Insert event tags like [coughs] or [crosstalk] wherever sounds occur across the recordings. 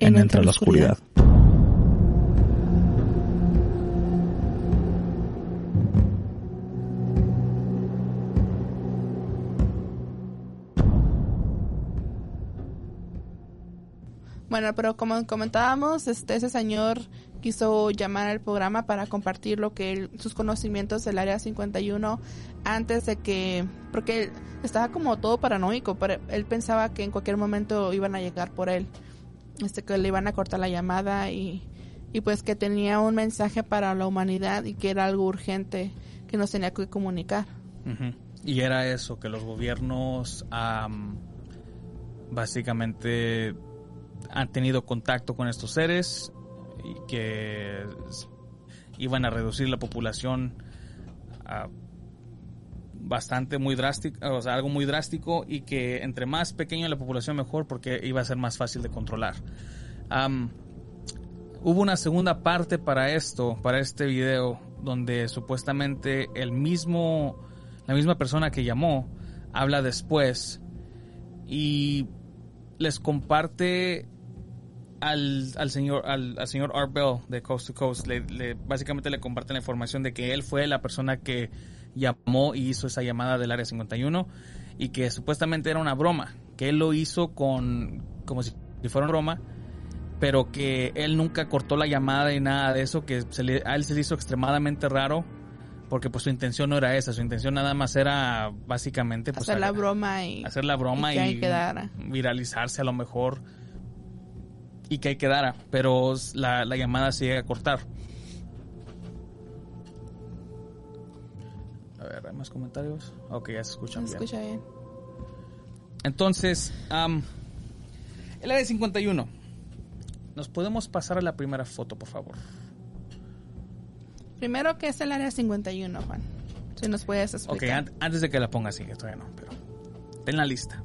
En Entre la Oscuridad. Bueno, pero como comentábamos, este ese señor quiso llamar al programa para compartir lo que él- sus conocimientos del área 51 antes de que porque él estaba como todo paranoico, pero él pensaba que en cualquier momento iban a llegar por él. Este que le iban a cortar la llamada y y pues que tenía un mensaje para la humanidad y que era algo urgente que nos tenía que comunicar. Y era eso, que los gobiernos am, básicamente han tenido contacto con estos seres y que iban a reducir la población a bastante muy drástico, o sea, algo muy drástico y que entre más pequeña la población mejor porque iba a ser más fácil de controlar. Hubo una segunda parte para esto, para este video, donde supuestamente el mismo, la misma persona que llamó habla después y les comparte al, al señor al, señor Art Bell de Coast to Coast básicamente le comparte la información de que él fue la persona que llamó y hizo esa llamada del área 51 y que supuestamente era una broma que él lo hizo con como si fuera una broma pero que él nunca cortó la llamada y nada de eso, que se le- a él se le hizo extremadamente raro, porque pues su intención no era esa, su intención nada más era básicamente pues, hacer la broma y hacer la broma y que quedara. viralizarse a lo mejor y que ahí quedara, pero la, la llamada se llega a cortar. A ver, ¿hay más comentarios? Ok, ya se escuchan se bien. escucha bien. Entonces, am, el área 51. ¿Nos podemos pasar a la primera foto, por favor? Primero, ¿qué es el área 51, Juan? Si nos puedes Ok, explicar. an- antes de que la ponga así, que todavía no, pero ten la lista.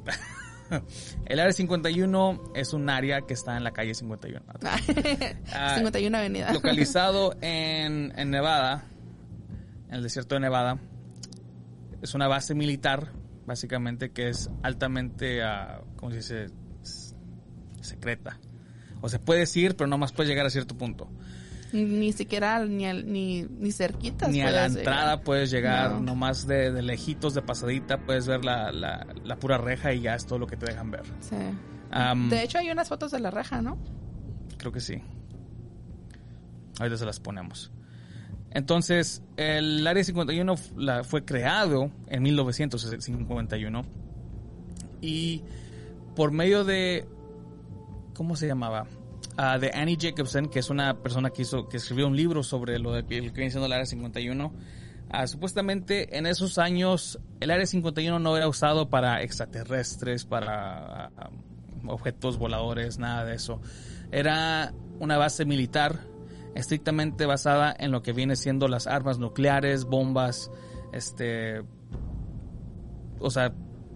[laughs] el área 51 es un área que está en la calle 51. [laughs] Ah, 51 Avenida. localizado [laughs] en, en Nevada, en el desierto de Nevada. Es una base militar, básicamente, que es altamente, ah, ¿cómo se dice? Secreta. O se puede decir, pero no más puedes llegar a cierto punto. Ni, siquiera ni, al- ni, ni cerquitas. Ni a la llegar. entrada puedes llegar, No. nomás de, de lejitos, de pasadita, puedes ver la, la- la pura reja y ya es todo lo que te dejan ver. Sí. Am, de hecho, hay unas fotos de la reja, ¿no? Creo que sí. Ahorita se las ponemos. Entonces, el Área 51 f- la- fue creado en 1951 y por medio de, ¿cómo se llamaba? Ah, de Annie Jacobson, que es una persona que, hizo, que escribió un libro sobre lo de, lo que viene siendo el Área 51. Ah, supuestamente en esos años el Área 51 no era usado para extraterrestres, para ah, objetos voladores, nada de eso. Era una base militar estrictamente basada en lo que viene siendo las armas nucleares, bombas, este, o sea,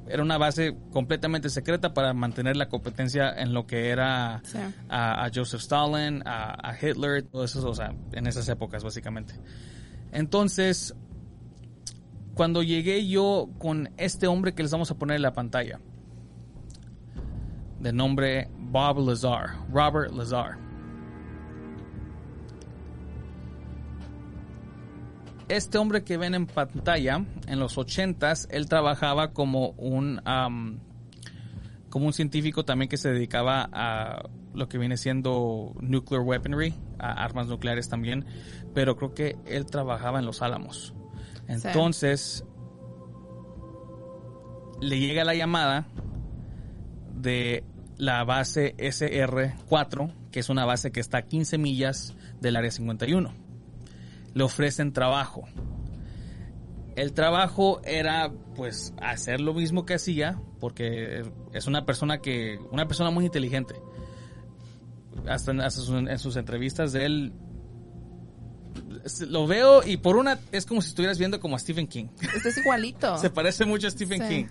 era una base completamente secreta para mantener la competencia en lo que era Sí. a, a Joseph Stalin, a, a Hitler, todo eso, o sea, en esas épocas básicamente. Entonces, cuando llegué yo con este hombre que les vamos a poner en la pantalla, de nombre Bob Lazar, Robert Lazar. Este hombre que ven en pantalla, en los 80s, él trabajaba como un, como un científico también que se dedicaba a lo que viene siendo nuclear weaponry, a armas nucleares también, pero creo que él trabajaba en los Álamos. Entonces, le llega la llamada de la base SR-4, que es una base que está a 15 millas del área 51. Le ofrecen trabajo. El trabajo era pues hacer lo mismo que hacía, porque es una persona que, una persona muy inteligente. Hasta, en- hasta sus- en sus entrevistas de él lo veo y por una es como si estuvieras viendo como a Stephen King. Este es igualito. [laughs] Se parece mucho a Stephen Sí. King.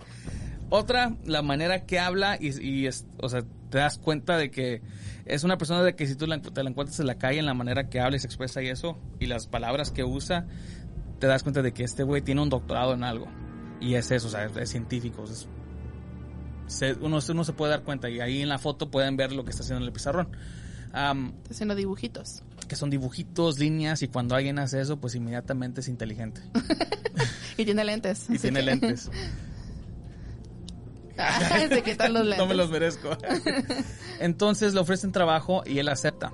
Otra, la manera que habla y, y es- o sea, te das cuenta de que es una persona de que si tú la, te la encuentras en la calle, en la manera que habla y se expresa y eso, y las palabras que usa, te das cuenta de que este güey tiene un doctorado en algo. Y es eso, o sea, es científico. es- se- uno, uno se puede dar cuenta y ahí en la foto pueden ver lo que está haciendo en el pizarrón. Am, Está haciendo dibujitos. que son dibujitos, líneas, y cuando alguien hace eso, pues inmediatamente es inteligente. [laughs] Y tiene lentes. Y tiene que- lentes. [laughs] Ay, se quitan los lentes. No me los merezco. [laughs] Entonces le ofrecen trabajo y él acepta.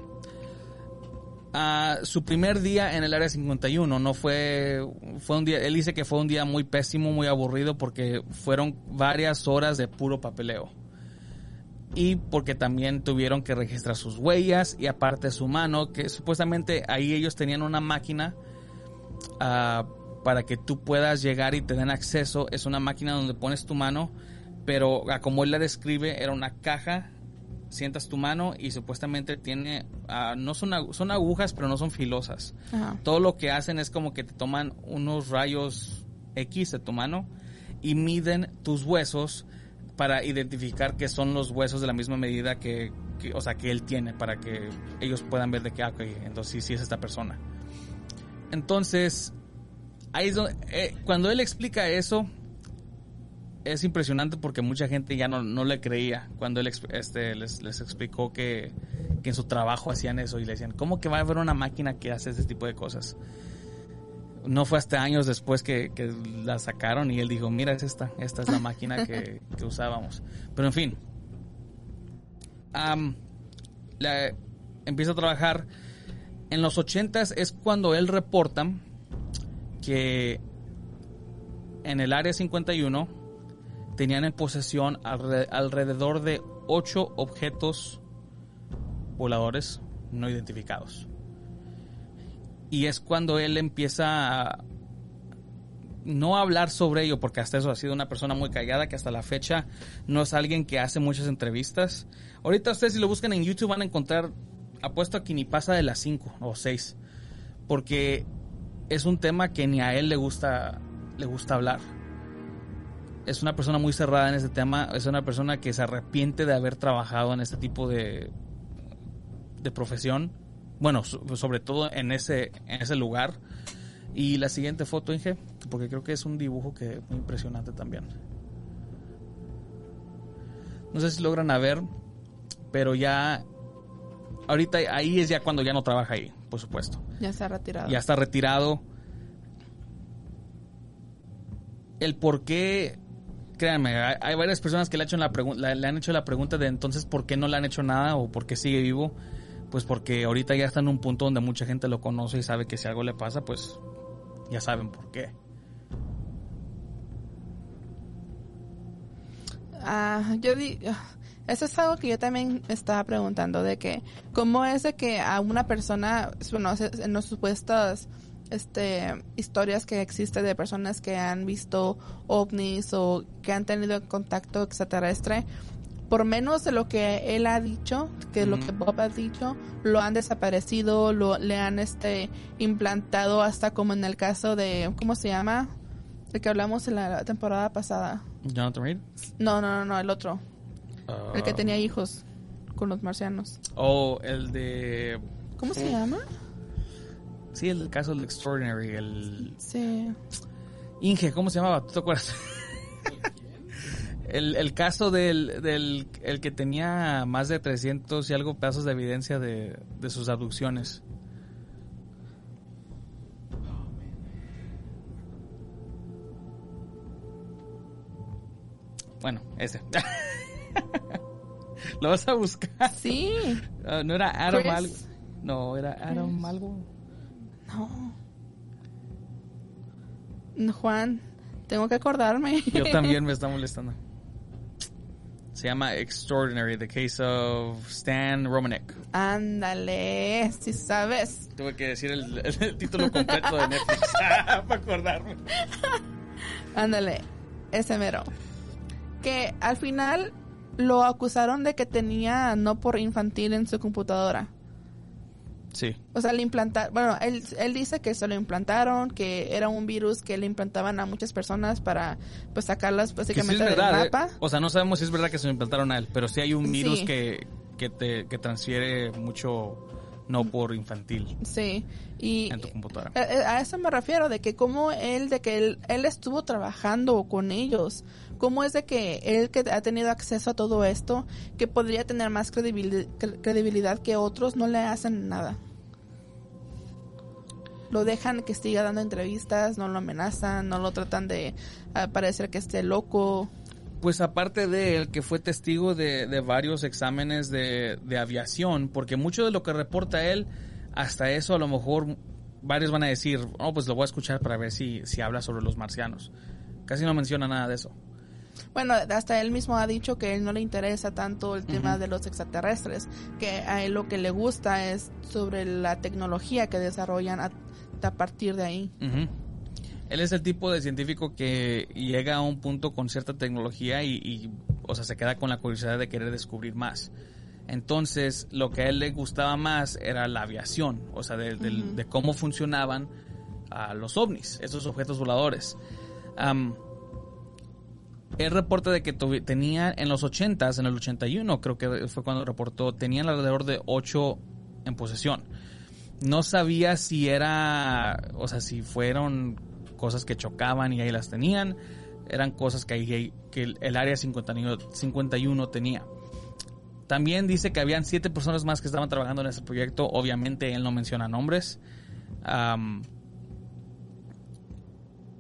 Ah, su primer día en el área 51 no fue fue un día él dice que fue un día muy pésimo muy aburrido porque fueron varias horas de puro papeleo y porque también tuvieron que registrar sus huellas y aparte su mano que supuestamente ahí ellos tenían una máquina ah, para que tú puedas llegar y te den acceso es una máquina donde pones tu mano pero ah, como él la describe era una caja sientas tu mano y supuestamente tiene ah, no son agu- son agujas pero no son filosas Ajá. todo lo que hacen es como que te toman unos rayos X de tu mano y miden tus huesos para identificar que son los huesos de la misma medida que, que- o sea, que él tiene para que ellos puedan ver de que, ah, entonces sí, sí es esta persona. Entonces, ahí es donde, eh, cuando él explica eso, es impresionante porque mucha gente ya no, no le creía cuando él este, les, les explicó que, que en su trabajo hacían eso y le decían, ¿cómo que va a haber una máquina que hace ese tipo de cosas? No fue hasta años después que, que la sacaron y él dijo, mira, es esta, esta es la [laughs] máquina que, que usábamos. Pero en fin, la- empieza a trabajar. En los ochentas es cuando él reporta que en el área 51 tenían en posesión alre- alrededor de ocho objetos voladores no identificados. Y es cuando él empieza a no hablar sobre ello, porque hasta eso ha sido una persona muy callada, que hasta la fecha no es alguien que hace muchas entrevistas. Ahorita ustedes si lo buscan en YouTube van a encontrar, apuesto a que ni pasa de las 5 o 6, porque es un tema que ni a él le gusta, le gusta hablar. Es una persona muy cerrada en este tema, es una persona que se arrepiente de haber trabajado en este tipo de, de profesión. Bueno, so- sobre todo en ese, en ese lugar. Y la siguiente foto, Inge, porque creo que es un dibujo que muy impresionante también. No sé si logran a ver, pero ya ahorita ahí es ya cuando ya no trabaja ahí, por supuesto. Ya está retirado. Ya está retirado. El por qué, créanme, hay, varias personas que le, hecho la la- le han hecho la pregunta de entonces por qué no le han hecho nada o por qué sigue vivo. Pues porque ahorita ya está en un punto donde mucha gente lo conoce y sabe que si algo le pasa, pues ya saben por qué. Ah, yo di, ah, eso es algo que yo también estaba preguntando de que cómo es de que a una persona, bueno, en los supuestos este historias que existen de personas que han visto ovnis o que han tenido contacto extraterrestre por menos de lo que él ha dicho, que lo que Bob ha dicho, lo han desaparecido, lo le han este implantado hasta como en el caso de ¿cómo se llama? De que hablamos en la temporada pasada. Jonathan Reed. No, no, no, no, el otro. El que Ah, tenía hijos con los marcianos. O el de. ¿Cómo se llama? Sí, el caso del Extraordinary. El. Sí. Inge, ¿cómo se llamaba? ¿Tú te acuerdas? el, el caso del, del el que tenía más de 300 y algo pedazos de evidencia de, de sus abducciones. Bueno, ese. [laughs] ¿Lo vas a buscar? Sí. Ah, ¿No era Adam Chris. algo? No, era Adam Chris. algo. No. No, Juan, tengo que acordarme. Yo [laughs] también me está molestando. Se llama Extraordinary, The Case of Stan Romanek. Ándale, si sabes. Tuve que decir el, [laughs] el título completo de Netflix [laughs] para acordarme. Ándale, ese mero. Que al final lo acusaron de que tenía no por infantil en su computadora. Sí. O sea, le implantaron, bueno, él, él dice que se lo implantaron, que era un virus que le implantaban a muchas personas para pues sacarlas Que sí básicamente del verdad, mapa. ¿eh? O sea, no sabemos si es verdad que se lo implantaron a él, pero sí hay un virus Sí. que, que te que transfiere mucho no por infantil Sí, y en tu computadora. a, a eso me refiero, de que como él, de que él, él estuvo trabajando con ellos, cómo es de que él que ha tenido acceso a todo esto, que podría tener más credibil- cre- credibilidad que otros, no le hacen nada. Lo dejan que siga dando entrevistas, no lo amenazan, no lo tratan de ah, parecer que esté loco. Pues aparte de él, que fue testigo de, de varios exámenes de, de aviación, porque mucho de lo que reporta él, hasta eso a lo mejor varios van a decir, oh, pues lo voy a escuchar para ver si, si habla sobre los marcianos. Casi no menciona nada de eso. Bueno, hasta él mismo ha dicho que a él no le interesa tanto el tema de los extraterrestres, que a él lo que le gusta es sobre la tecnología que desarrollan a, a partir de ahí. Él es el tipo de científico que llega a un punto con cierta tecnología y, y, o sea, se queda con la curiosidad de querer descubrir más. Entonces, lo que a él le gustaba más era la aviación, o sea, de, de cómo funcionaban ah, los ovnis, esos objetos voladores. Am, él reporta de que tenía en los 80s, en el 81 creo que fue cuando reportó, tenían alrededor de 8 en posesión no sabía si era, o sea, si fueron cosas que chocaban y ahí las tenían, eran cosas que, ahí- que el, área 51, 51 tenía. También dice que habían siete personas más que estaban trabajando en ese proyecto. Obviamente él no menciona nombres.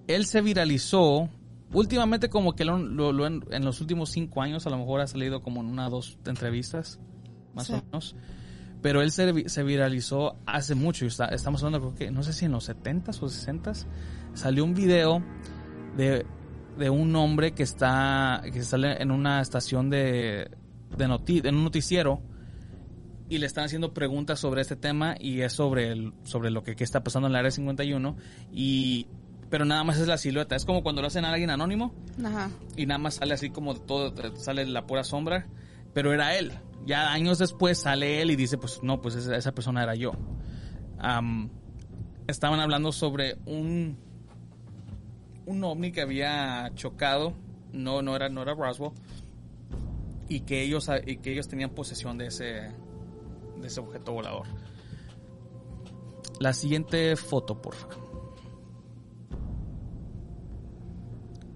Él se viralizó. Últimamente como que lo, lo- lo en, en los últimos cinco años a lo mejor ha salido como en una o dos entrevistas, más Sí. o menos. Pero él se, se viralizó hace mucho. y está- estamos hablando, creo que, no sé si en los 70s o 60s. Salió un video de, de un hombre que está que sale en una estación de, de noti- en un noticiero y le están haciendo preguntas sobre este tema y es sobre el, sobre lo que, que está pasando en el área 51 y pero nada más es la silueta es como cuando lo hacen a alguien anónimo Ajá. y nada más sale así como todo, sale la pura sombra, pero era él. Ya años después sale él y dice, pues no, pues esa, esa persona era yo. Estaban hablando sobre un, un ovni que había chocado, no, no era, no era Roswell, y que ellos, y que ellos tenían posesión de ese, de ese objeto volador. La siguiente foto, por favor.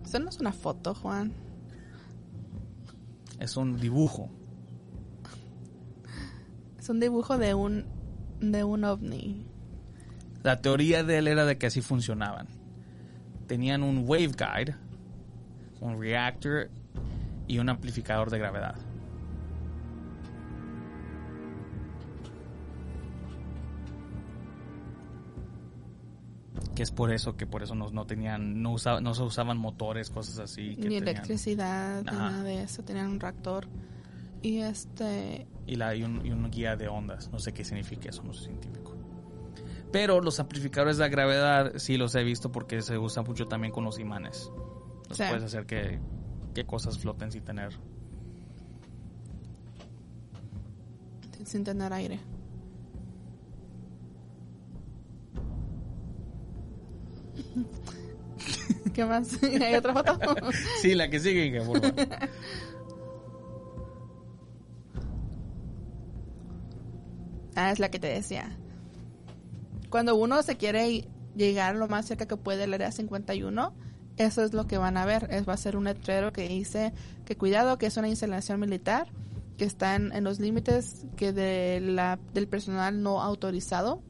Eso no es una foto, Juan. Es un dibujo. Es un dibujo de un de un ovni. La teoría de él era de que así funcionaban. Tenían un waveguide, un reactor y un amplificador de gravedad. Que es por eso que por eso no, no tenían, no, usa- no se usaban motores, cosas así. que Ni tenían- electricidad, nada de eso. Tenían un reactor. Y este. y, la, y, un, y un guía de ondas. No sé qué significa eso, no soy científico. Pero los amplificadores de gravedad sí los he visto porque se usan mucho también con los imanes. Los Sí. puedes hacer que, que cosas floten sin tener. sin tener aire. [laughs] ¿Qué más? [laughs] ¿Hay otra foto? Sí, la que sigue, por favor. [laughs] ah, es la que te decía. Cuando uno se quiere llegar lo más cerca que puede del área 51, eso es lo que van a ver. Es, va a ser un letrero que dice que cuidado, que es una instalación militar, que están en los límites que de la, del personal no autorizado.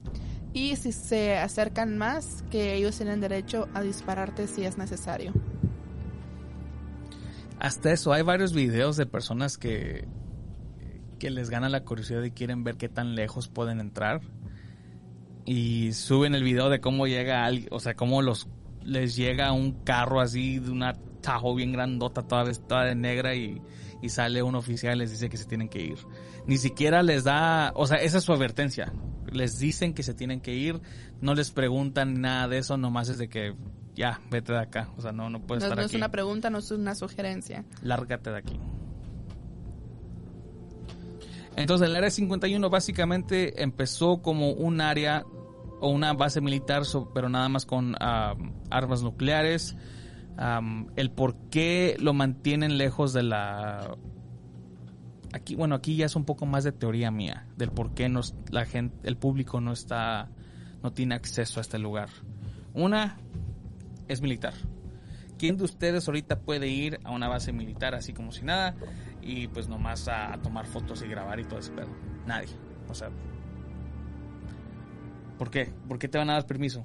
Y si se acercan más, que ellos tienen derecho a dispararte si es necesario. Hasta eso, hay varios videos de personas que, que les gana la curiosidad y quieren ver qué tan lejos pueden entrar. Y suben el video de cómo llega alguien, o sea, cómo los les llega un carro así de una Tahoe bien grandota, toda, toda de negra y, y sale un oficial y les dice que se tienen que ir. Ni siquiera les da, o sea, esa es su advertencia. Les dicen que se tienen que ir, no les preguntan nada de eso, nomás es de que ya, vete de acá. O sea, no, no puedes No, estar no aquí. es una pregunta, no es una sugerencia. Lárgate de aquí. Entonces el área 51 básicamente empezó como un área o una base militar, pero nada más con armas nucleares. El por qué lo mantienen lejos de la... Aquí, bueno, aquí ya es un poco más de teoría mía, del por qué nos, la gente, el público no está, no tiene acceso a este lugar. Una es militar. ¿Quién de ustedes ahorita puede ir a una base militar así como si nada y pues nomás a, a tomar fotos y grabar y todo ese pedo? Nadie. O sea, ¿por qué? ¿Por qué te van a dar permiso?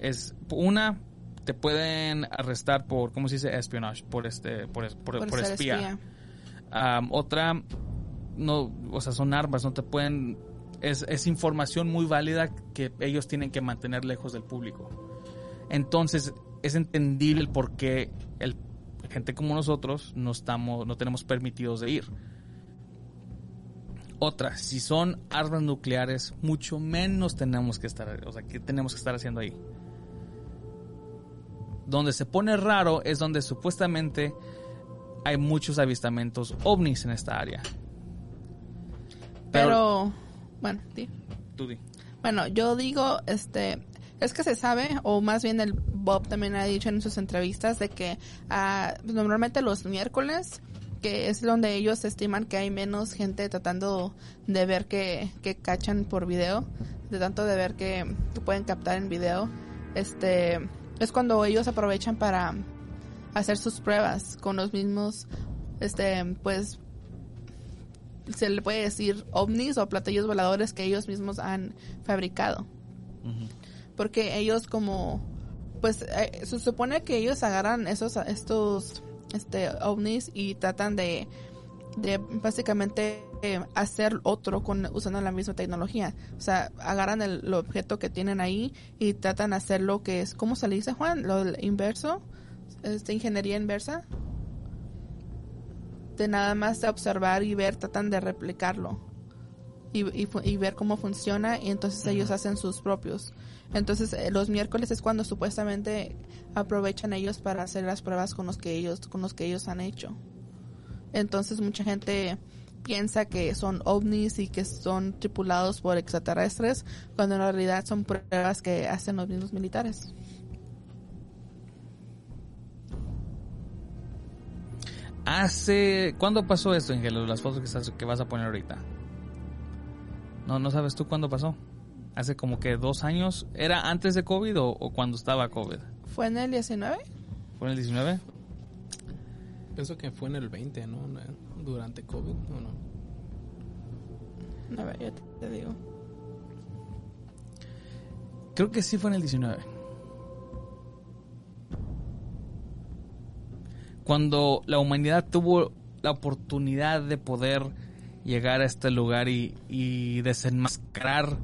Es una te pueden arrestar por ¿cómo se dice? espionage, por este por, por, Por, espía. otra, no, o sea, son armas, no te pueden. Es, es información muy válida que ellos tienen que mantener lejos del público. Entonces, es entendible el por qué el, gente como nosotros no, estamos, no tenemos permitidos de ir. Otra, si son armas nucleares, mucho menos tenemos que estar, o sea, que tenemos que estar haciendo ahí. Donde se pone raro es donde supuestamente hay muchos avistamientos ovnis en esta área. Pero, bueno. Tú di. Bueno, yo digo, este, es que se sabe, o más bien el Bob también ha dicho en sus entrevistas, de que ah, normalmente los miércoles, que es donde ellos estiman que hay menos gente tratando de ver que, que cachan por video, de tanto de ver que, que pueden captar en video, este, es cuando ellos aprovechan para hacer sus pruebas con los mismos, este, pues, se le puede decir ovnis o platillos voladores que ellos mismos han fabricado. Porque ellos como, pues eh, se supone que ellos agarran esos, estos, este, ovnis y tratan de, de básicamente eh, hacer otro con usando la misma tecnología. O sea, agarran el, el objeto que tienen ahí y tratan de hacer lo que es, ¿cómo se le dice Juan? Lo inverso, este, ingeniería inversa. De nada más de observar y ver, tratan de replicarlo. Y, y ver cómo funciona y entonces ellos hacen sus propios. Entonces eh, los miércoles es cuando supuestamente aprovechan ellos para hacer las pruebas con los que ellos con los que ellos han hecho. Entonces mucha gente piensa que son ovnis y que son tripulados por extraterrestres cuando en realidad son pruebas que hacen los mismos militares. Hace. ¿Cuándo pasó esto, Ángel? Las fotos que, que vas a poner ahorita. No, no sabes tú cuándo pasó. Hace como que dos años. ¿Era antes de COVID o, o cuando estaba COVID? ¿Fue en el 19? ¿Fue en el 19? Pienso que fue en el 20, ¿no? Durante COVID, ¿o no? A ver, yo te, te digo. Creo que sí fue en el 19. Cuando la humanidad tuvo la oportunidad de poder llegar a este lugar y, y desenmascarar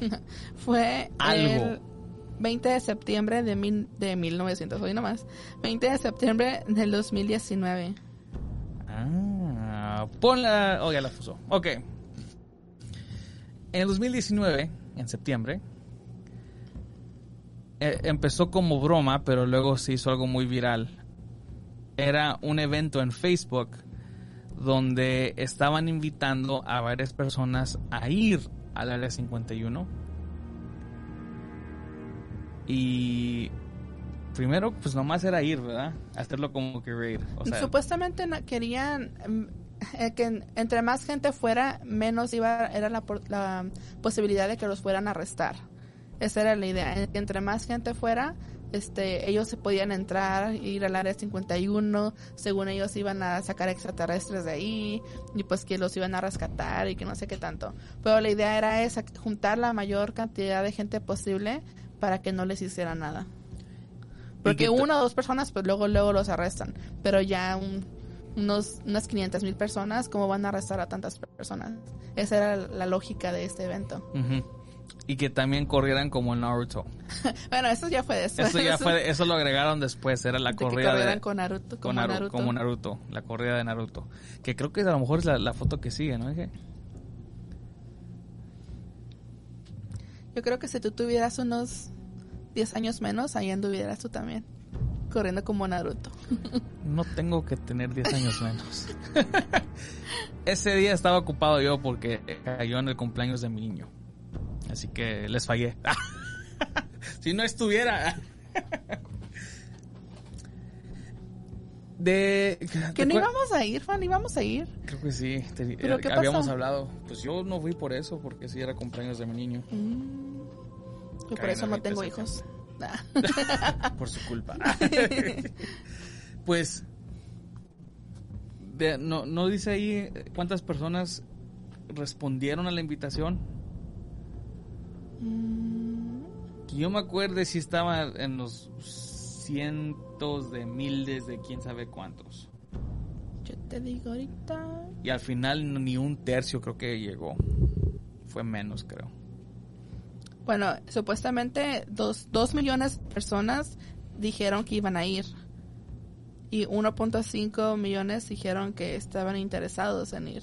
[laughs] Fue Algo. el 20 de septiembre de, mil, de 1900, hoy nomás. 20 de septiembre del 2019. Ah, ponla. Oh, ya la puso. Ok. En el 2019, en septiembre, eh, empezó como broma, pero luego se hizo algo muy viral. Era un evento en Facebook donde estaban invitando a varias personas a ir al área 51. Y primero, pues nomás era ir, ¿verdad? Hacerlo como que Supuestamente no- querían mm, eh, que en- entre más gente fuera, menos iba era la, la posibilidad de que los fueran a arrestar. Esa era la idea. En- Entre más gente fuera, este, ellos se podían entrar, ir al área 51, según ellos iban a sacar extraterrestres de ahí, y pues que los iban a rescatar y que no sé qué tanto. Pero la idea era esa, juntar la mayor cantidad de gente posible para que no les hiciera nada. Porque una o dos personas, pues luego, luego los arrestan. Pero ya un- unos, unas 500 mil personas, ¿cómo van a arrestar a tantas personas? Esa era la lógica de este evento. Ujú. Y que también corrieran como en Naruto. [laughs] bueno, eso ya fue después. Eso ya fue, [laughs] eso lo agregaron después, era la De que corrida corrieran de, con Naruto, con Naruto. como Naruto, la corrida de Naruto. Que creo que a lo mejor es la, la foto que sigue, ¿no? Yo creo que si tú tuvieras unos 10 años menos, ahí anduvieras tú también. Corriendo como Naruto. [laughs] No tengo que tener 10 años menos. Ese día estaba ocupado yo porque cayó en el cumpleaños de mi niño. Así que les fallé. [laughs] si no estuviera. De. Que ¿te no íbamos a ir, Juan, íbamos a ir. Creo que sí. te- ¿Pero eh, qué habíamos pasó? hablado. Pues yo no fui por eso, porque sí era cumpleaños de mi niño. Mm. Yo por eso no 20 de tengo hijos. Ah. [laughs] por su culpa. [laughs] pues, de- no, no dice ahí cuántas personas respondieron a la invitación. Mm, Que yo me acuerde si estaba en los cientos de miles de quién sabe cuántos. yo te digo ahorita. Y al final ni un tercio creo que llegó. Fue menos, creo. Bueno, supuestamente dos, dos millones de personas dijeron que iban a ir. Y 1.5 millones dijeron que estaban interesados en ir.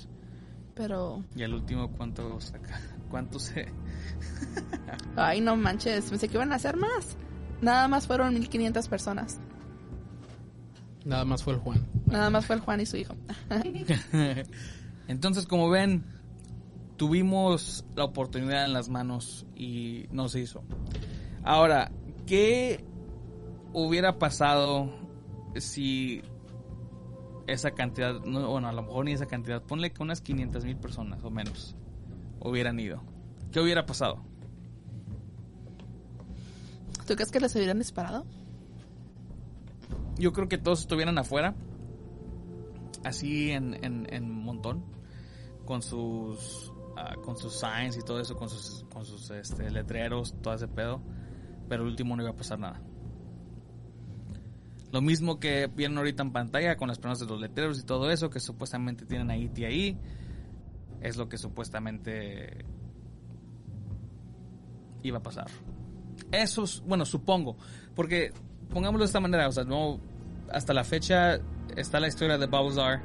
Pero, Y al último, ¿cuánto saca? [laughs] ¿Cuánto se...? Ay, no manches, pensé que iban a hacer más. Nada más fueron 1500 personas. Nada más fue el Juan. Nada más fue el Juan y su hijo. [laughs] Entonces, como ven, tuvimos la oportunidad en las manos y no se hizo. Ahora, ¿qué hubiera pasado si esa cantidad, no, bueno, a lo mejor ni esa cantidad, ponle que unas 500 mil personas o menos hubieran ido? ¿Qué hubiera pasado? ¿Tú crees que les hubieran disparado? Yo creo que todos estuvieran afuera, así en, en, en montón, con sus ah, con sus signs y todo eso, con sus, con sus este, letreros, todo ese pedo, pero el último no iba a pasar nada. Lo mismo que vieron ahorita en pantalla con las personas de los letreros y todo eso, que supuestamente tienen ahí y ahí, es lo que supuestamente iba a pasar. Eso, es- bueno, supongo, porque pongámoslo de esta manera, o sea, no, hasta la fecha está la historia de Babuzar,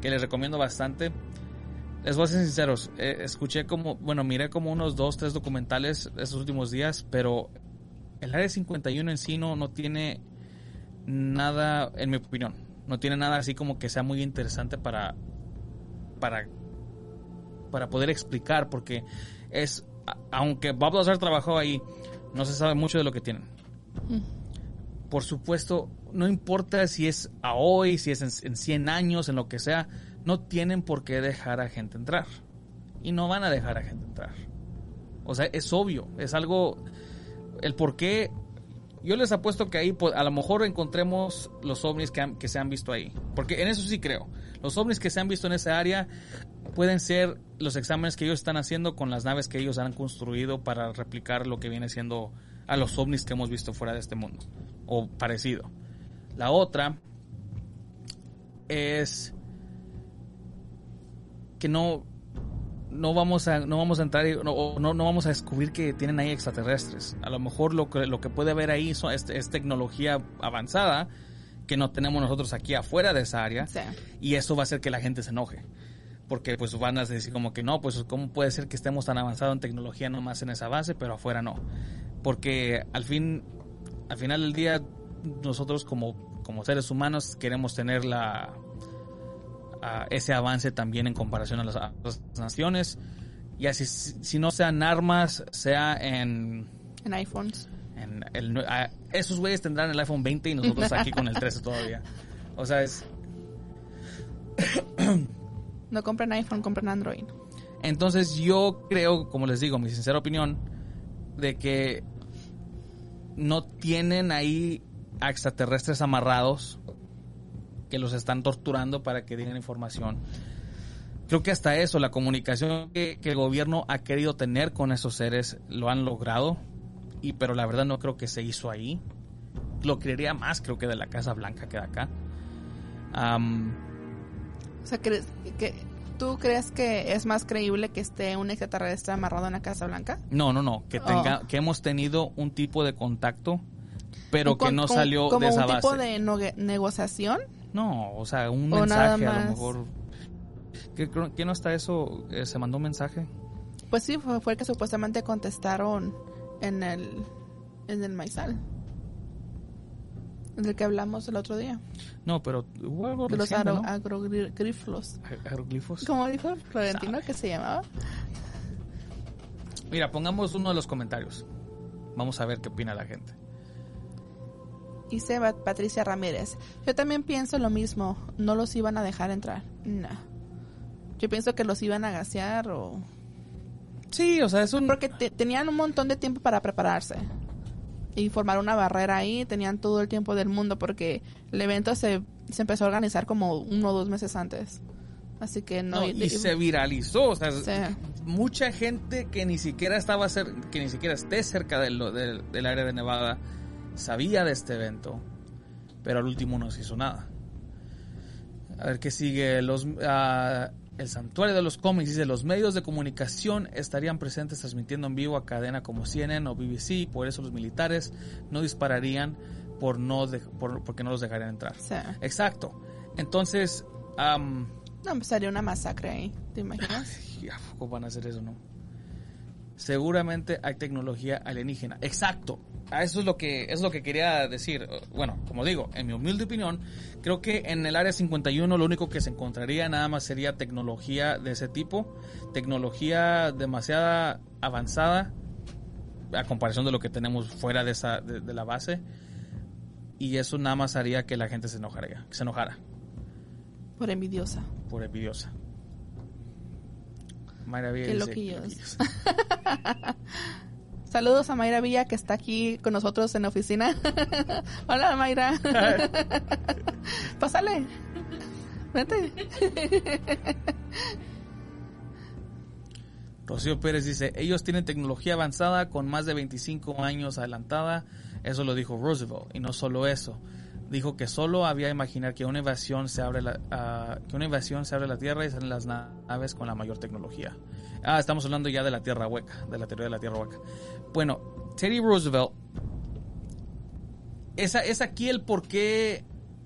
que les recomiendo bastante. Les voy a ser sinceros, eh, escuché como, bueno, miré como unos dos, tres documentales estos últimos días, pero el Área 51 en sí no, no tiene nada, en mi opinión, no tiene nada así como que sea muy interesante para, para, para poder explicar, porque es, aunque Bob Lazar trabajó ahí, no se sabe mucho de lo que tienen. Por supuesto, no importa si es a hoy, si es en, en 100 años, en lo que sea, no tienen por qué dejar a gente entrar. Y no van a dejar a gente entrar. O sea, es obvio, es algo... El por qué... Yo les apuesto que ahí pues, a lo mejor encontremos los ovnis que, que se han visto ahí. Porque en eso sí creo. Los ovnis que se han visto en esa área pueden ser los exámenes que ellos están haciendo con las naves que ellos han construido para replicar lo que viene siendo a los ovnis que hemos visto fuera de este mundo. O parecido. La otra es que no no vamos a no vamos a entrar no, no, no vamos a descubrir que tienen ahí extraterrestres. A lo mejor lo que lo que puede haber ahí son- es, es tecnología avanzada que no tenemos nosotros aquí afuera de esa área y eso va a hacer que la gente se enoje. Porque pues van a decir como que no pues cómo puede ser que estemos tan avanzados en tecnología nomás en esa base pero afuera no porque al fin al final del día nosotros como como seres humanos queremos tener la a ese avance también en comparación a las, a las naciones y así si, si no sean armas sea en en iPhones. en el nue- esos güeyes tendrán el iPhone 20 y nosotros aquí con el [laughs] 13 todavía o sea es [coughs] No compren iPhone, compren Android. Entonces yo creo, como les digo, mi sincera opinión, de que no tienen ahí extraterrestres amarrados que los están torturando para que digan información. Creo que hasta eso, la comunicación que, que el gobierno ha querido tener con esos seres, lo han logrado, y pero la verdad no creo que se hizo ahí. Lo creería más, creo que de la Casa Blanca que de acá. Am, O sea, ¿crees que ¿Tú crees que es más creíble que esté un extraterrestre amarrado en la Casa Blanca? No, no, no, que tenga, Oh. que hemos tenido un tipo de contacto, pero Un que con- no con- salió como de esa un tipo base. de nogue- negociación. No, o sea, un O mensaje a lo mejor. ¿Qué, qué no está eso? Eh, ¿Se mandó un mensaje? Pues sí, fue, fue el que supuestamente contestaron en el, en el maizal. Del que hablamos el otro día. No, pero hubo algo De los reciente, ¿no? agrogriflos. Aeroglifos. ¿Cómo dijo Florentino que se llamaba? Mira, pongamos uno de los comentarios. Vamos a ver qué opina la gente. Bat- Patricia Ramírez. Yo también pienso lo mismo. No los iban a dejar entrar. No. Yo pienso que los iban a gasear o... Sí, o sea, es un... Porque te- tenían un montón de tiempo para prepararse. Y formar una barrera ahí. Tenían todo el tiempo del mundo porque el evento se, se empezó a organizar como uno o dos meses antes. Así que no... No, y se viralizó, o sea, Sí. mucha gente que ni siquiera estaba cer- que ni siquiera esté cerca del, del, del área de Nevada sabía de este evento, pero al último no se hizo nada. A ver qué sigue. Los, ah, el santuario de los cómics dice los medios de comunicación estarían presentes transmitiendo en vivo a cadena como CNN o BBC, por eso los militares no dispararían por no de- por- porque no los dejarían entrar. Sí. Exacto. Entonces, No, pues sería una masacre ahí. ¿Te imaginas? ¿Y a poco van a hacer eso, no? Seguramente hay tecnología alienígena. Exacto. Eso es lo que es lo que quería decir. Bueno, como digo, en mi humilde opinión, creo que en el área 51 lo único que se encontraría nada más sería tecnología de ese tipo, tecnología demasiada avanzada a comparación de lo que tenemos fuera de esa de, de la base y eso nada más haría que la gente se enojaría, se enojara Por envidiosa. por envidiosa. Mayra Villa Qué. [laughs] Saludos a Mayra Villa que está aquí con nosotros en la oficina. [laughs] Hola Mayra. [laughs] Pásale. Vete. Rocío Pérez dice, ellos tienen tecnología avanzada con más de 25 años adelantada. Eso lo dijo Roosevelt. Y no solo eso. Dijo que solo había imaginar que una invasión se abre la, que una invasión se abre la Tierra y salen las naves con la mayor tecnología. Ah, estamos hablando ya de la Tierra hueca, de la teoría de la Tierra hueca. Bueno, Teddy Roosevelt, esa, es aquí el por qué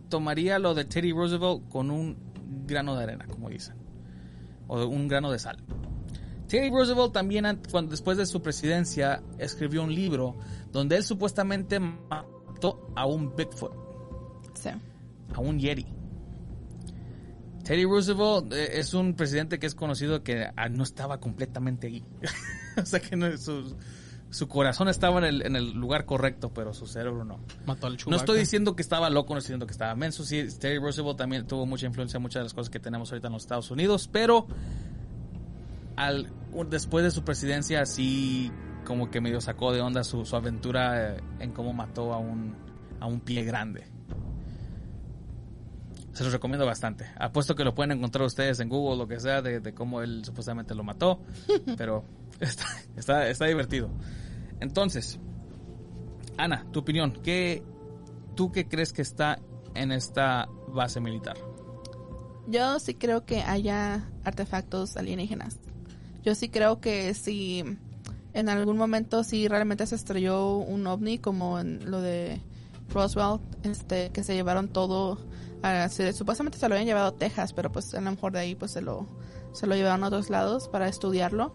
tomaría lo de Teddy Roosevelt con un grano de arena, como dicen. O un grano de sal. Teddy Roosevelt también, an- cuando, después de su presidencia, escribió un libro donde él supuestamente mató a un Bigfoot, Sí. a un Yeti. Teddy Roosevelt eh, es un presidente que es conocido que ah, no estaba completamente ahí. [laughs] o sea que no- su, su corazón estaba en el, en el lugar correcto, pero su cerebro no. Mató al No estoy diciendo que estaba loco, no estoy diciendo que estaba menso. Sí, Teddy Roosevelt también tuvo mucha influencia en muchas de las cosas que tenemos ahorita en los Estados Unidos, pero al, después de su presidencia sí como que medio sacó de onda su, su aventura eh, en cómo mató a un, a un pie grande. Se los recomiendo bastante. Apuesto que lo pueden encontrar ustedes en Google, lo que sea, de, de cómo él supuestamente lo mató. [laughs] Pero está, está, está divertido. Entonces, Ana, tu opinión. ¿Qué, ¿Tú qué crees que está en esta base militar? Yo sí creo que haya artefactos alienígenas. Yo sí creo que si en algún momento sí realmente se estrelló un ovni como en lo de Roswell, este, que se llevaron todo, a, se- supuestamente se lo habían llevado a Texas, pero pues a lo mejor de ahí pues se lo, se lo llevaron a otros lados para estudiarlo.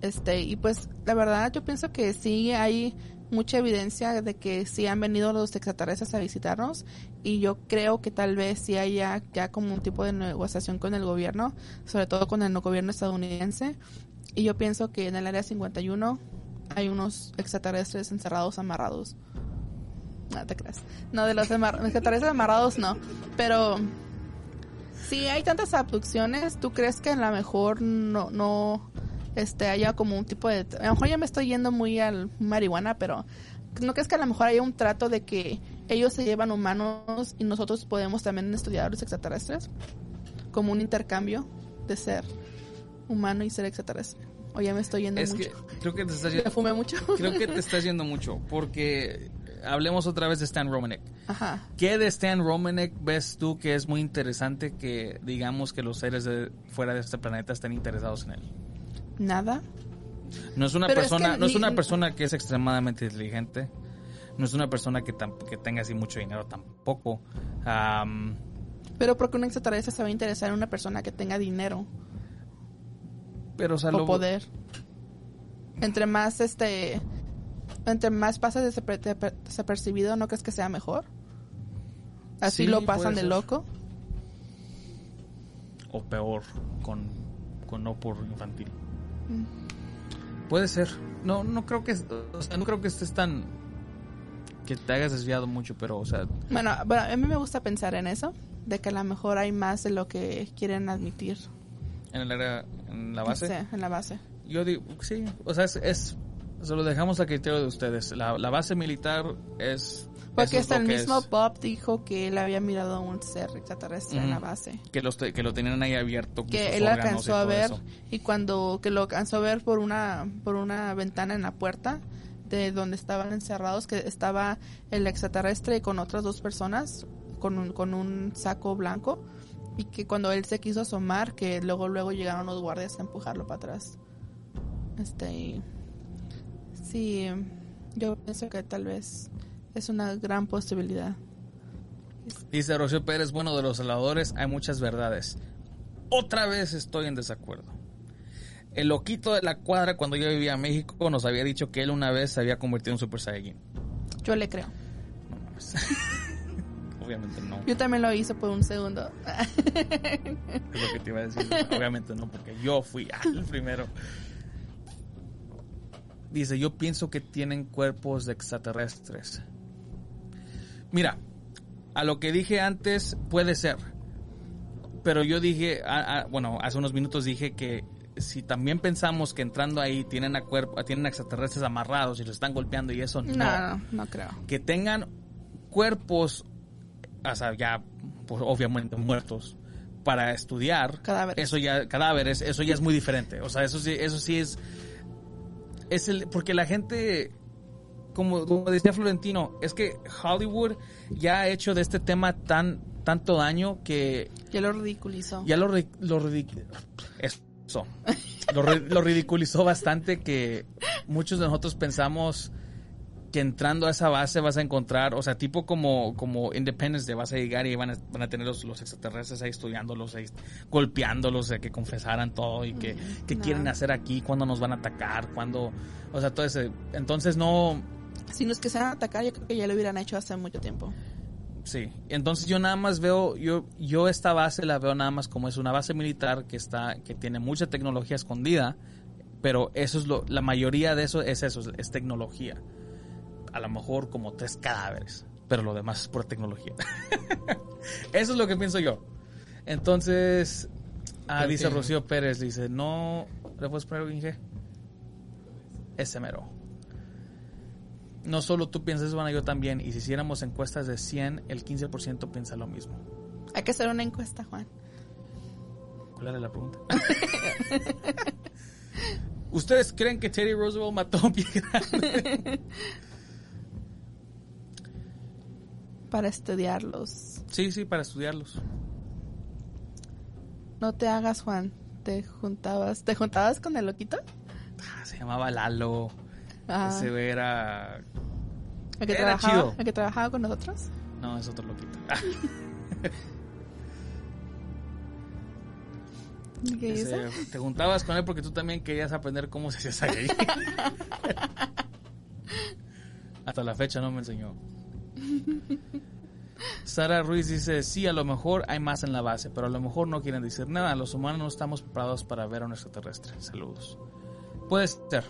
Este, y pues la verdad yo pienso que sí hay mucha evidencia de que sí han venido los extraterrestres a visitarnos y yo creo que tal vez sí haya ya como un tipo de negociación con el gobierno, sobre todo con el no gobierno estadounidense. Y yo pienso que en el área 51 hay unos extraterrestres encerrados, amarrados. No te creas. No, de los extraterrestres amarrados no. Pero si hay tantas abducciones, ¿tú crees que a lo mejor no, no este, haya como un tipo de... A lo mejor ya me estoy yendo muy al marihuana, pero ¿no crees que a lo mejor haya un trato de que ellos se llevan humanos y nosotros podemos también estudiar a los extraterrestres? Como un intercambio de ser humano y ser extraterrestre. O ya me estoy yendo Es mucho. que creo que te estás [laughs] yendo, fumé mucho. creo que te estás yendo mucho porque hablemos otra vez de Stan Romanek. Ajá. ¿Qué de Stan Romanek ves tú que es muy interesante que digamos que los seres de fuera de este planeta estén interesados en él? Nada. No es una Pero es persona, que no es una persona que es extremadamente inteligente. No es una persona que, que tenga así mucho dinero tampoco. Am, Pero porque un extraterrestre se va a interesar en una persona que tenga dinero pero o sea, o lo- poder. Entre más este entre más pasa desaper- desapercibido, ¿no crees que sea mejor? Así Sí, lo pasan de loco. o peor con, con no por infantil. Mm. Puede ser. No, no creo que, o sea, no creo que estés tan que te hayas desviado mucho, pero o sea, Bueno, bueno, a mí me gusta pensar en eso, de que a lo mejor hay más de lo que quieren admitir. en el área, en la base. Sí, en la base. Yo digo, sí, o sea, es, es- se lo dejamos a criterio de ustedes. La, la base militar es Porque es hasta lo el mismo es, Bob dijo que él había mirado a un ser extraterrestre en la Ujú. base. que los te- que lo tenían ahí abierto Que él alcanzó a ver eso. y cuando que lo alcanzó a ver por una por una ventana en la puerta de donde estaban encerrados que estaba el extraterrestre con otras dos personas con un, con un saco blanco y que cuando él se quiso asomar que luego luego llegaron los guardias a empujarlo para atrás. Este y- sí, yo pienso que tal vez es una gran posibilidad. Dice Rocío Pérez, bueno, de los celadores hay muchas verdades. Otra vez estoy en desacuerdo. El loquito de la cuadra cuando yo vivía en México nos había dicho que él una vez se había convertido en Super Saiyajin. Yo le creo. No mames. [laughs] Obviamente no. Yo también lo hice por un segundo. Es lo que te iba a decir. Obviamente no, porque yo fui el primero. Dice, yo pienso que tienen cuerpos de extraterrestres. Mira, a lo que dije antes puede ser. Pero yo dije, a- a- bueno, hace unos minutos dije que si también pensamos que entrando ahí tienen a cuerpo, tienen a extraterrestres amarrados y los están golpeando y eso no. No, no, no creo. Que tengan cuerpos, o sea, ya pues, obviamente muertos para estudiar Cadáveres. eso ya cadáveres eso ya es muy diferente o sea eso sí eso sí es es el porque la gente como, como decía Florentino es que Hollywood ya ha hecho de este tema tan tanto daño que Ya lo ridiculizó. ya lo lo ridic- eso lo ridiculizó bastante que muchos de nosotros pensamos que entrando a esa base vas a encontrar, o sea, tipo como, como Independence Day, vas a llegar y van a, van a tener los, los extraterrestres ahí estudiándolos, ahí golpeándolos, de que confesaran todo y que, no. quieren hacer aquí, cuándo nos van a atacar, cuándo, o sea, todo ese, entonces no, Si nos quisieran atacar, yo creo que ya lo hubieran hecho hace mucho tiempo. Sí, entonces yo nada más veo, yo, yo esta base la veo nada más como es una base militar que está, que tiene mucha tecnología escondida, pero eso es lo, la mayoría de eso es eso, es tecnología. A lo mejor como tres cadáveres, pero lo demás es pura tecnología. [laughs] eso es lo que pienso yo. Entonces, ah, dice que- Rocío Pérez, dice, no, ¿le puedes poner Inge? Ese mero. No solo tú piensas, Juana, yo también. Y si hiciéramos encuestas de 100, el 15% piensa lo mismo. Hay que hacer una encuesta, Juan. ¿Cuál era la pregunta? [laughs] ¿Ustedes creen que Teddy Roosevelt mató a un pie grande? [laughs] Para estudiarlos. Sí, sí, para estudiarlos. No te hagas, Juan. Te juntabas. ¿Te juntabas con el loquito? Ah, se llamaba Lalo. Ah, Ese era... el que era trabajaba, chido. el que trabajaba con nosotros. No, es otro loquito. [laughs] ¿Qué Ese- te juntabas con él porque tú también querías aprender cómo se hacía. [laughs] Hasta la fecha no me enseñó. [laughs] Sara Ruiz dice, sí, a lo mejor hay más en la base, pero a lo mejor no quieren decir nada. Los humanos no estamos preparados para ver a un extraterrestre. Saludos. Puede ser.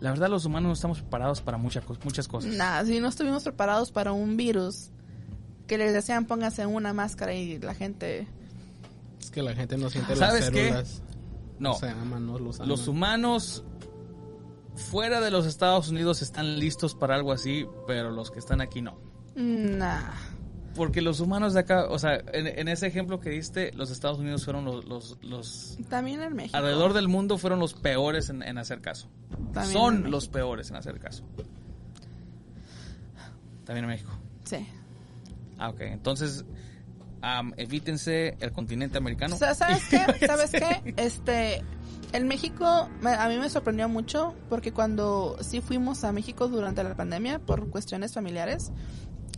La verdad, los humanos no estamos preparados para muchas, muchas cosas. Nada, si no estuvimos preparados para un virus que les decían póngase una máscara y la gente... Es que la gente no siente ¿Sabes las qué? células. No. Se aman, no los aman. Los humanos fuera de los Estados Unidos están listos para algo así, pero los que están aquí no. Nah. Porque los humanos de acá, o sea, en, en ese ejemplo que diste, los Estados Unidos fueron los, los, los- También en México. alrededor del mundo fueron los peores en, en hacer caso. También Son los peores en hacer caso. También en México. Sí. Ah, ok. Entonces, evítense el continente americano. O sea, ¿Sabes qué? [laughs] ¿Sabes qué? Este, en México, a mí me sorprendió mucho porque cuando sí fuimos a México durante la pandemia por cuestiones familiares,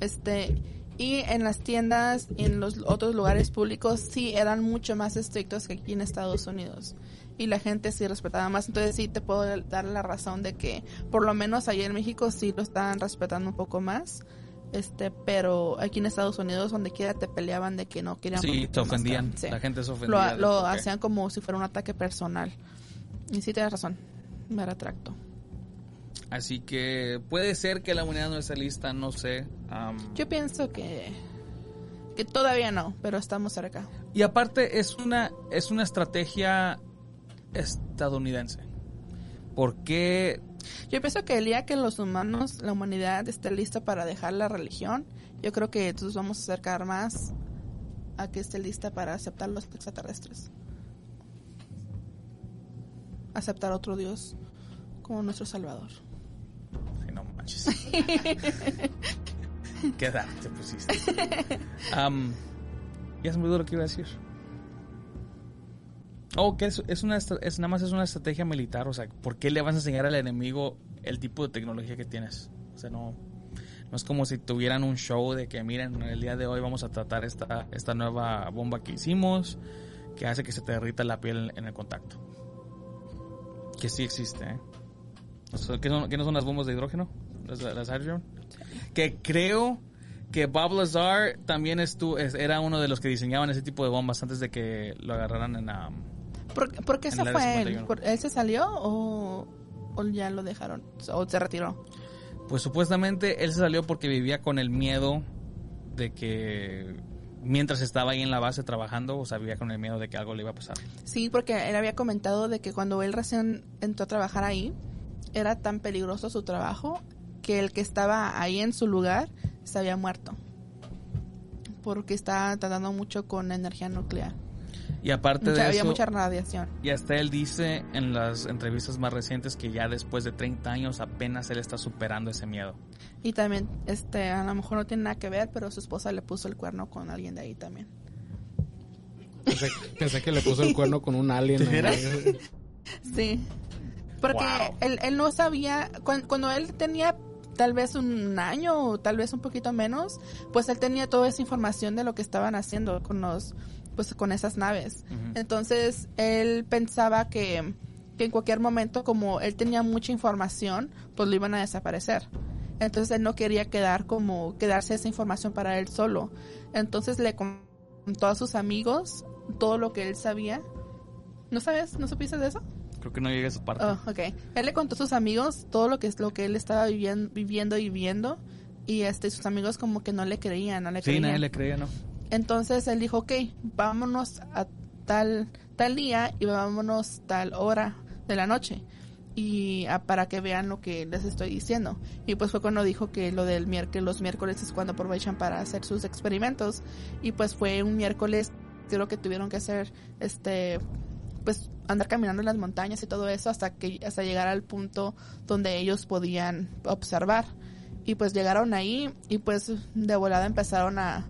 este, y en las tiendas y en los otros lugares públicos sí eran mucho más estrictos que aquí en Estados Unidos. Y la gente sí respetaba más. Entonces sí te puedo dar la razón de que por lo menos allá en México sí lo estaban respetando un poco más. Este, pero aquí en Estados Unidos donde quiera te peleaban de que no querían Sí, te ofendían. Sí La gente se lo, ofendía. lo hacían como si fuera un ataque personal. Y sí tienes razón, me retracto. Así que puede ser que la humanidad no esté lista, no sé. Yo pienso que que todavía no, pero estamos cerca. Y aparte es una es una estrategia estadounidense. ¿Por qué? Yo pienso que el día que los humanos, la humanidad esté lista para dejar la religión, yo creo que nos vamos a acercar más a que esté lista para aceptar los extraterrestres. Aceptar otro Dios como nuestro Salvador. Ay, no manches. [laughs] ¿Qué edad te pusiste? Am, ya se me olvidó lo que iba a decir. Oh, que es, es una es nada más es una estrategia militar, o sea, ¿por qué le vas a enseñar al enemigo el tipo de tecnología que tienes? O sea, no no es como si tuvieran un show de que miren, el día de hoy vamos a tratar esta esta nueva bomba que hicimos que hace que se te derrita la piel en el contacto. Que sí existe, ¿eh? ¿Qué, no son las bombas de hidrógeno? Las, las hydrogen. Que creo que Bob Lazar también estu- es- era uno de los que diseñaban ese tipo de bombas antes de que lo agarraran en la... ¿Por, por qué se fue él? 51. ¿Por- ¿Él se salió o, o ya lo dejaron? ¿O se retiró? Pues supuestamente él se salió porque vivía con el miedo de que mientras estaba ahí en la base trabajando, o sea, vivía con el miedo de que algo le iba a pasar. Sí, porque él había comentado de que cuando él recién entró a trabajar ahí, era tan peligroso su trabajo que el que estaba ahí en su lugar se había muerto. Porque estaba tratando mucho con energía nuclear. Y aparte Mucha- de había eso, mucha radiación. y hasta él dice en las entrevistas más recientes que ya después de 30 años apenas él está superando ese miedo. Y también, este, a lo mejor no tiene nada que ver, pero su esposa le puso el cuerno con alguien de ahí también. Pensé, pensé que le puso el cuerno con un alien. [laughs] Sí. Porque Wow. él, él no sabía, cuan- cuando, él tenía tal vez un año o tal vez un poquito menos, pues él tenía toda esa información de lo que estaban haciendo con los, pues con esas naves. Entonces él pensaba que, que en cualquier momento, como él tenía mucha información, pues lo iban a desaparecer. Entonces él no quería quedar como, quedarse esa información para él solo. Entonces le contó a sus amigos todo lo que él sabía. ¿No sabes? ¿No supiste de eso? Creo que no llega a esa parte. Oh, ok. Él le contó a sus amigos todo lo que es lo que él estaba viviendo, viviendo y viendo. Y este, sus amigos como que no le creían, no le sí, creían. nadie le creía, ¿no? Entonces él dijo, ok, vámonos a tal, tal día y vámonos tal hora de la noche. Y ah, para que vean lo que les estoy diciendo. Y pues fue cuando dijo que lo del miércoles, los miércoles es cuando aprovechan para hacer sus experimentos. Y pues fue un miércoles, creo que tuvieron que hacer, este, pues andar caminando en las montañas y todo eso hasta que, hasta llegar al punto donde ellos podían observar. Y pues llegaron ahí y pues de volada empezaron a,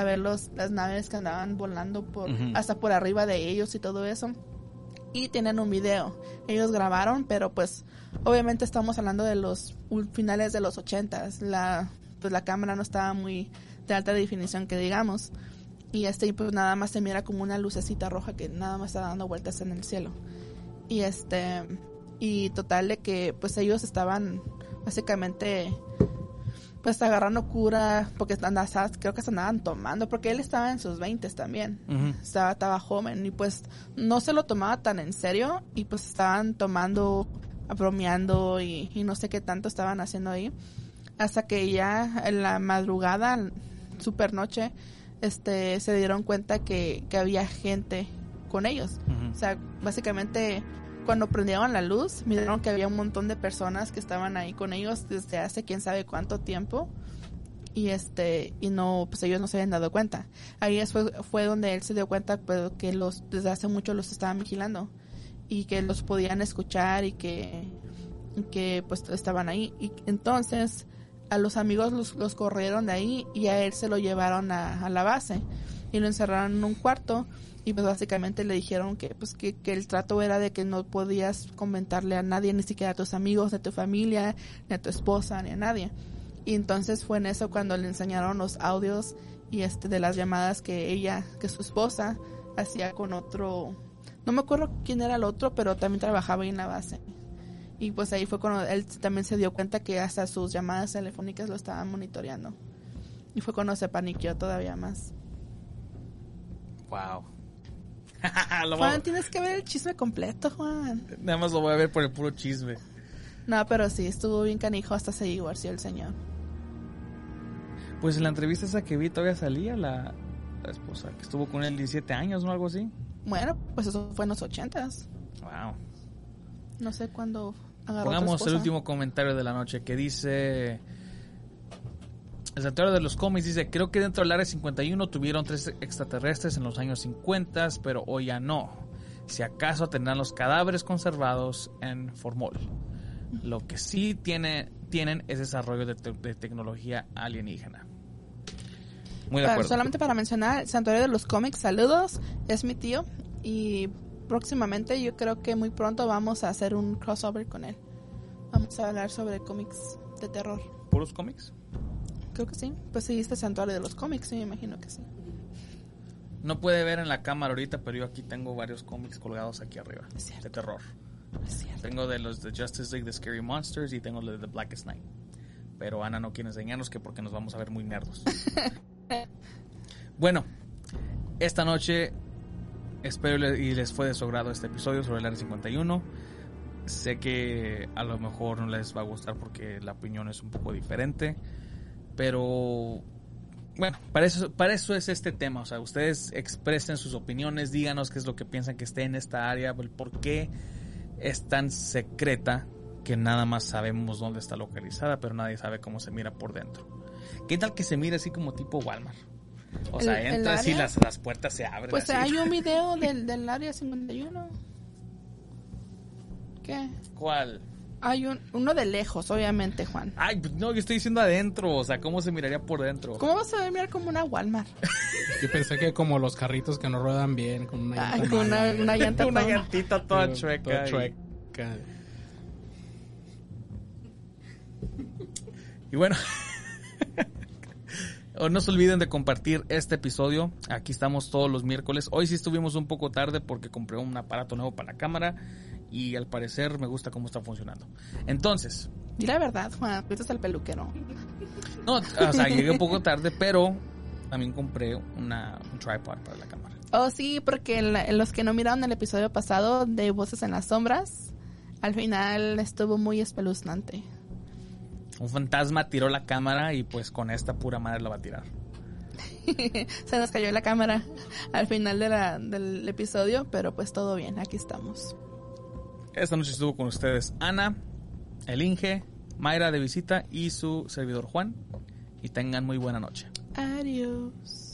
a ver los, las naves que andaban volando por, Ujú. hasta por arriba de ellos y todo eso. Y tienen un video. Ellos grabaron, pero pues obviamente estamos hablando de los finales de los ochentas. La, pues la cámara no estaba muy de alta definición que digamos. Y este pues nada más se mira como una lucecita roja que nada más está dando vueltas en el cielo. Y este y total de que pues ellos estaban básicamente pues agarrando cura porque están creo que se andaban tomando porque él estaba en sus 20 también estaba, estaba joven y pues no se lo tomaba tan en serio y pues estaban tomando, bromeando y, y no sé qué tanto estaban haciendo ahí. Hasta que ya en la madrugada, super noche, este, se dieron cuenta que, que había gente con ellos. O sea, básicamente cuando prendieron la luz, miraron que había un montón de personas que estaban ahí con ellos desde hace quién sabe cuánto tiempo. Y este, y no, pues ellos no se habían dado cuenta. Ahí fue, fue donde él se dio cuenta pues, que los, desde hace mucho los estaban vigilando. Y que los podían escuchar y que, y que pues estaban ahí. Y entonces, a los amigos los, los corrieron de ahí y a él se lo llevaron a, a la base y lo encerraron en un cuarto y pues básicamente le dijeron que pues que, que, el trato era de que no podías comentarle a nadie, ni siquiera a tus amigos, ni a tu familia, ni a tu esposa, ni a nadie. Y entonces fue en eso cuando le enseñaron los audios y este de las llamadas que ella, que su esposa hacía con otro, no me acuerdo quién era el otro, pero también trabajaba en la base. Y pues ahí fue cuando él también se dio cuenta que hasta sus llamadas telefónicas lo estaban monitoreando. Y fue cuando se paniqueó todavía más. Wow. [laughs] Juan, tienes que ver el chisme completo, Juan. Nada más lo voy a ver por el puro chisme. No, pero sí, estuvo bien canijo hasta se divorció el señor. Pues en la entrevista esa que vi todavía salía la, la esposa, que estuvo con él 17 años o algo así. Bueno, pues eso fue en los ochentas. Wow. No sé cuándo agarró Pongamos el último comentario de la noche que dice... El santuario de los cómics dice, creo que dentro del área 51 tuvieron tres extraterrestres en los años 50, pero hoy ya no. Si acaso tendrán los cadáveres conservados en Formol. Lo que sí tiene, tienen es desarrollo de, te de tecnología alienígena. Muy de acuerdo. Solamente para mencionar, el santuario de los cómics, saludos, es mi tío y próximamente yo creo que muy pronto vamos a hacer un crossover con él. Vamos a hablar sobre cómics de terror. ¿Puros cómics? Creo que sí. Pues sí, este santuario de los cómics, sí, me imagino que sí. No puede ver en la cámara ahorita, pero yo aquí tengo varios cómics colgados aquí arriba. De terror. Tengo de los de Justice League, de Scary Monsters y tengo los de The Blackest Night. Pero Ana no quiere enseñarnos que porque nos vamos a ver muy nerdos. [laughs] bueno, esta noche espero y les fue de su agrado este episodio sobre el Área 51. Sé que a lo mejor no les va a gustar porque la opinión es un poco diferente. Pero bueno, para eso, para eso es este tema. O sea, ustedes expresen sus opiniones, díganos qué es lo que piensan que esté en esta área, el por qué es tan secreta que nada más sabemos dónde está localizada, pero nadie sabe cómo se mira por dentro. ¿Qué tal que se mire así como tipo Walmart? O sea, ¿El- el entras y las, las puertas se abren. Pues así. hay un video [laughs] del, del área 51. ¿Qué? ¿Cuál? Hay un, uno de lejos, obviamente, Juan. Ay, pues no, yo estoy diciendo adentro. O sea, ¿cómo se miraría por dentro? ¿Cómo vas a mirar como una Walmart? [laughs] Yo pensé que como los carritos que no ruedan bien, con una Ay, llanta con una, mala, una llanta [laughs] Una llantita toda chueca. toda y- chueca. Y bueno, no se olviden de compartir este episodio. Aquí estamos todos los miércoles. Hoy sí estuvimos un poco tarde porque compré un aparato nuevo para la cámara y al parecer me gusta cómo está funcionando. Entonces, Di la verdad, Juan. Fuiste al peluquero. no, o sea, llegué un poco tarde, pero también compré una, un tripod para la cámara. Oh, sí, porque la- los que no miraron el episodio pasado de Voces en las Sombras, al final estuvo muy espeluznante. Un fantasma tiró la cámara y pues con esta pura madre la va a tirar. [laughs] Se nos cayó la cámara al final de la- del episodio, pero pues todo bien, aquí estamos. Esta noche estuvo con ustedes Ana, el Inge, Mayra de visita y su servidor Juan. Y tengan muy buena noche. Adiós.